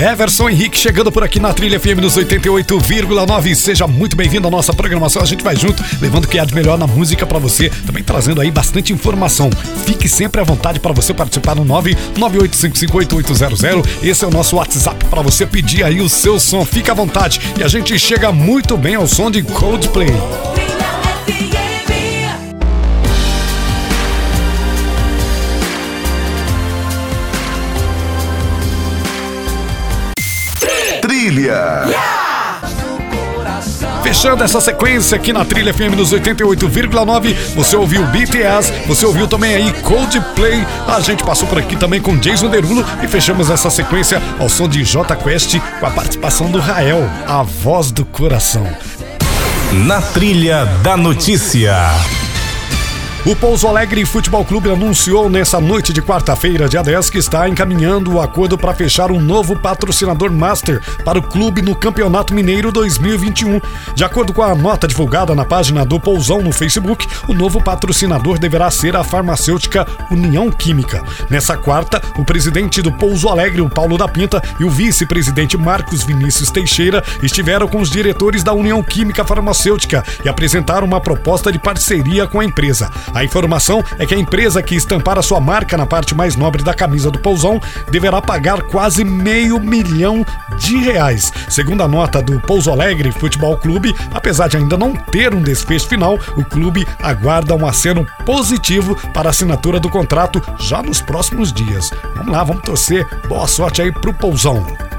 Everson Henrique chegando por aqui na Trilha FM nos 88,9. Seja muito bem-vindo à nossa programação. A gente vai junto, levando o que há de melhor na música para você, também trazendo aí bastante informação. Fique sempre à vontade para você participar no 998558800. Esse é o nosso WhatsApp para você pedir aí o seu som. Fique à vontade e a gente chega muito bem ao som de Coldplay. Trilha. Fechando essa sequência aqui na Trilha FM nos 88,9, você ouviu BTS, você ouviu também aí Coldplay, a gente passou por aqui também com Jason Derulo e fechamos essa sequência ao som de J Quest com a participação do Rael, a voz do coração. Na Trilha da Notícia. O Pouso Alegre Futebol Clube anunciou nessa noite de quarta-feira, dia 10, que está encaminhando o acordo para fechar um novo patrocinador master para o clube no Campeonato Mineiro 2021. De acordo com a nota divulgada na página do Pousão no Facebook, o novo patrocinador deverá ser a farmacêutica União Química. Nessa quarta, o presidente do Pouso Alegre, o Paulo da Pinta, e o vice-presidente Marcos Vinícius Teixeira estiveram com os diretores da União Química Farmacêutica e apresentaram uma proposta de parceria com a empresa. A informação é que a empresa que estampar a sua marca na parte mais nobre da camisa do Pousão deverá pagar quase meio milhão de reais. Segundo a nota do Pouso Alegre Futebol Clube, apesar de ainda não ter um desfecho final, o clube aguarda um aceno positivo para a assinatura do contrato já nos próximos dias. Vamos lá, vamos torcer. Boa sorte aí pro Pousão.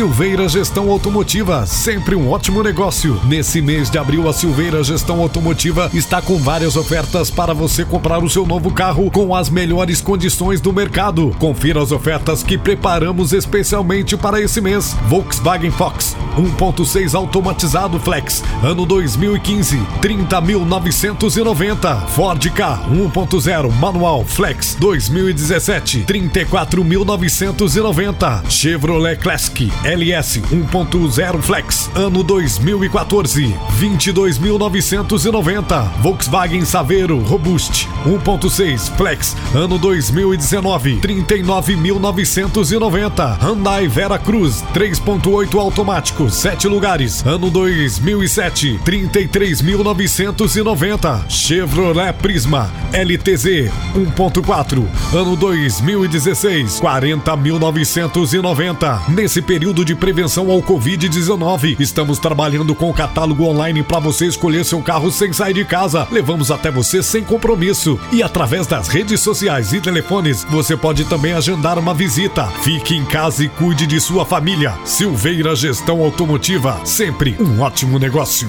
Silveira Gestão Automotiva, sempre um ótimo negócio. Nesse mês de abril, a Silveira Gestão Automotiva está com várias ofertas para você comprar o seu novo carro com as melhores condições do mercado. Confira as ofertas que preparamos especialmente para esse mês. Volkswagen Fox 1.6 automatizado Flex, ano 2015, 30.990. Ford K 1.0 manual Flex 2017, 34.990. Chevrolet Classic LS 1.0 Flex, ano 2014, 22.990. Volkswagen Saveiro Robust 1.6 Flex, ano 2019, 39.990. Hyundai Vera Cruz 3.8 automático, 7 lugares, ano 2007, 33.990. Chevrolet Prisma LTZ 1.4, ano 2016, 40.990. Nesse período período de prevenção ao Covid-19. Estamos trabalhando com o catálogo online para você escolher seu carro sem sair de casa. Levamos até você sem compromisso. E através das redes sociais e telefones, você pode também agendar uma visita. Fique em casa e cuide de sua família. Silveira Gestão Automotiva, sempre um ótimo negócio.